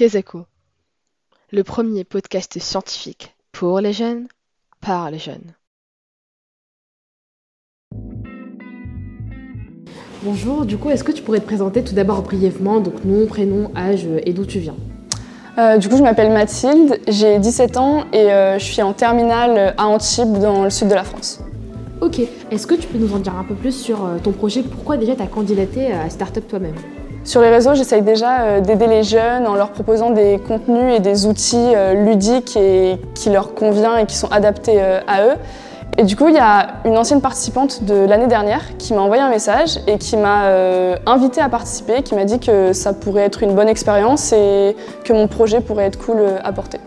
Kezako, le premier podcast scientifique pour les jeunes, par les jeunes. Bonjour, du coup, est-ce que tu pourrais te présenter tout d'abord brièvement, donc nom, prénom, âge et d'où tu viens? Euh, du coup, je m'appelle Mathilde, j'ai 17 ans et euh, je suis en terminale à Antibes dans le sud de la France. Ok, est-ce que tu peux nous en dire un peu plus sur euh, ton projet? Pourquoi déjà tu as candidaté à Startup toi-même? Sur les réseaux, j'essaye déjà euh, d'aider les jeunes en leur proposant des contenus et des outils euh, ludiques et qui leur convient et qui sont adaptés euh, à eux. Et du coup, il y a une ancienne participante de l'année dernière qui m'a envoyé un message et qui m'a invité à participer, qui m'a dit que ça pourrait être une bonne expérience et que mon projet pourrait être cool à porter.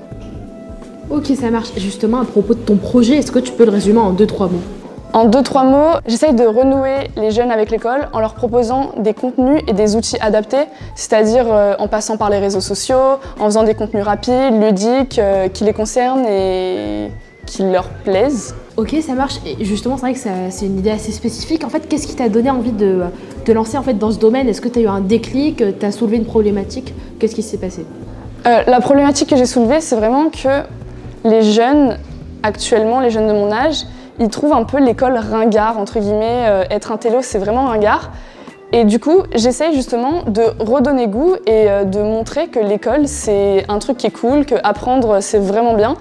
Ok, ça marche. Justement, à propos de ton projet, est-ce que tu peux le résumer en deux, trois mots? En deux, trois mots, j'essaye de renouer les jeunes avec l'école en leur proposant des contenus et des outils adaptés, c'est-à-dire euh, en passant par les réseaux sociaux, en faisant des contenus rapides, ludiques, euh, qui les concernent et qui leur plaisent. Ok, ça marche. Et justement, c'est vrai que c'est une idée assez spécifique. En fait, qu'est-ce qui t'a donné envie de te lancer en fait, dans ce domaine? Est-ce que tu as eu un déclic? Tu as soulevé une problématique? Qu'est-ce qui s'est passé? Euh, la problématique que j'ai soulevée, c'est vraiment que les jeunes, actuellement, les jeunes de mon âge, ils trouvent un peu l'école ringard, entre guillemets. Euh, être un télo, c'est vraiment ringard. Et du coup, j'essaye justement de redonner goût et euh, de montrer que l'école, c'est un truc qui est cool, que apprendre, c'est vraiment bien,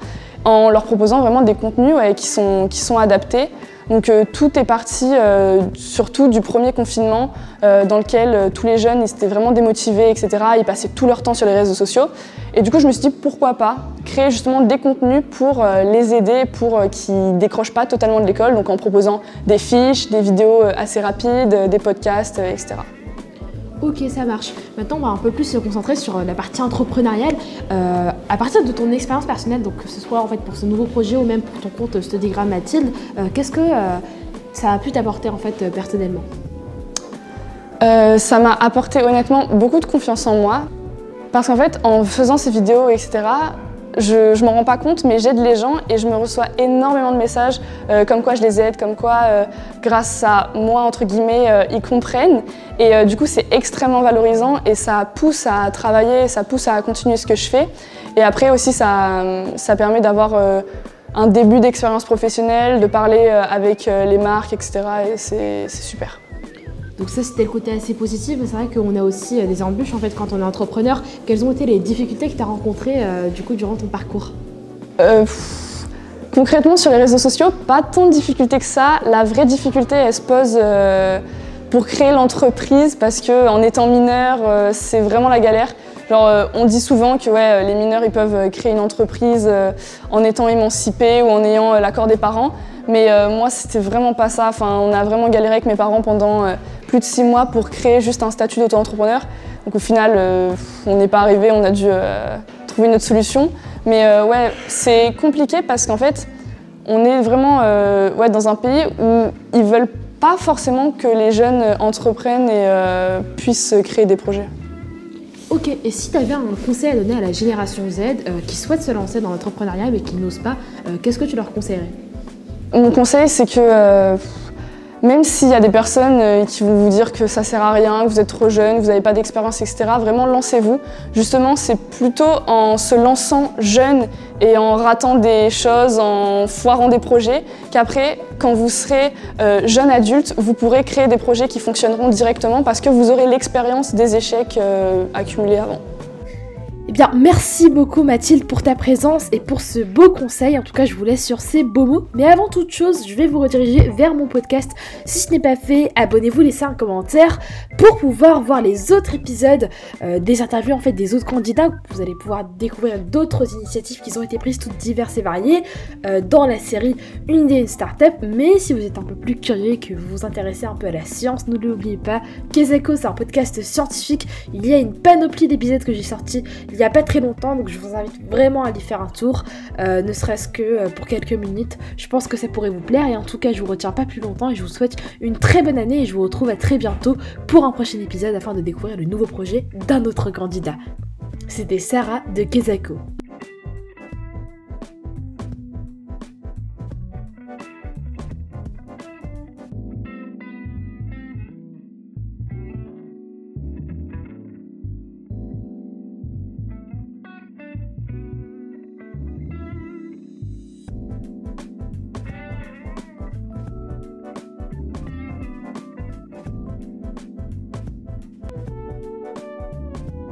en leur proposant vraiment des contenus qui sont adaptés. Donc euh, tout est parti euh, surtout du premier confinement euh, dans lequel tous les jeunes étaient vraiment démotivés, etc. Ils passaient tout leur temps sur les réseaux sociaux. Et du coup, je me suis dit pourquoi pas créer justement des contenus pour les aider, pour qu'ils décrochent pas totalement de l'école, donc en proposant des fiches, des vidéos assez rapides, des podcasts, etc. Ok, ça marche. Maintenant, on va un peu plus se concentrer sur euh, la partie entrepreneuriale. Euh, à partir de ton expérience personnelle, donc que ce soit en fait pour ce nouveau projet ou même pour ton compte Studygram Mathilde, euh, qu'est-ce que euh, ça a pu t'apporter en fait euh, personnellement? Euh, ça m'a apporté honnêtement beaucoup de confiance en moi. Parce qu'en fait, en faisant ces vidéos, etc., je, je m'en rends pas compte, mais j'aide les gens et je me reçois énormément de messages euh, comme quoi je les aide, comme quoi, euh, grâce à moi, entre guillemets, euh, ils comprennent. Et du coup, c'est extrêmement valorisant et ça pousse à travailler, ça pousse à continuer ce que je fais. Et après aussi, ça, ça permet d'avoir un début d'expérience professionnelle, de parler avec les marques, etc. Et c'est super. Donc ça, c'était le côté assez positif, mais c'est vrai qu'on a aussi euh, des embûches en fait quand on est entrepreneur. Quelles ont été les difficultés que tu as rencontrées euh, du coup durant ton parcours Euh, concrètement, sur les réseaux sociaux, pas tant de difficultés que ça. La vraie difficulté, elle se pose pour créer l'entreprise parce que en étant mineur, c'est vraiment la galère. Genre, euh, on dit souvent que ouais, les mineurs, ils peuvent euh, créer une entreprise euh, en étant émancipés ou en ayant euh, l'accord des parents. Mais euh, moi, c'était vraiment pas ça. On a vraiment galéré avec mes parents pendant euh, plus de six mois pour créer juste un statut d'auto-entrepreneur. Donc au final, euh, on n'est pas arrivé, on a dû euh, trouver une autre solution. Mais euh, ouais, c'est compliqué parce qu'en fait, on est vraiment euh, dans un pays où ils veulent pas forcément que les jeunes entreprennent et euh, puissent créer des projets. Ok, et si tu avais un conseil à donner à la génération Z euh, qui souhaite se lancer dans l'entrepreneuriat mais qui n'ose pas, euh, qu'est-ce que tu leur conseillerais? Mon conseil, c'est que euh, même s'il y a des personnes qui vont vous dire que ça sert à rien, que vous êtes trop jeune, que vous n'avez pas d'expérience, etc., vraiment lancez-vous. Justement, c'est plutôt en se lançant jeune et en ratant des choses, en foirant des projets, qu'après, quand vous serez euh, jeune adulte, vous pourrez créer des projets qui fonctionneront directement parce que vous aurez l'expérience des échecs euh, accumulés avant. Eh bien, merci beaucoup Mathilde pour ta présence et pour ce beau conseil. En tout cas, je vous laisse sur ces beaux mots. Mais avant toute chose, je vais vous rediriger vers mon podcast. Si ce n'est pas fait, abonnez-vous, laissez un commentaire pour pouvoir voir les autres épisodes euh, des interviews en fait des autres candidats. Vous allez pouvoir découvrir d'autres initiatives qui ont été prises, toutes diverses et variées, euh, dans la série Une idée, une start-up. Mais si vous êtes un peu plus curieux et que vous vous intéressez un peu à la science, ne l'oubliez pas. Kezako, c'est un podcast scientifique. Il y a une panoplie d'épisodes que j'ai sortis il n'y a pas très longtemps, donc je vous invite vraiment à y faire un tour, euh, ne serait-ce que pour quelques minutes. Je pense que ça pourrait vous plaire et en tout cas, je vous retiens pas plus longtemps et je vous souhaite une très bonne année et je vous retrouve à très bientôt pour prochain épisode afin de découvrir le nouveau projet d'un autre candidat. C'était Sarah de Kezako.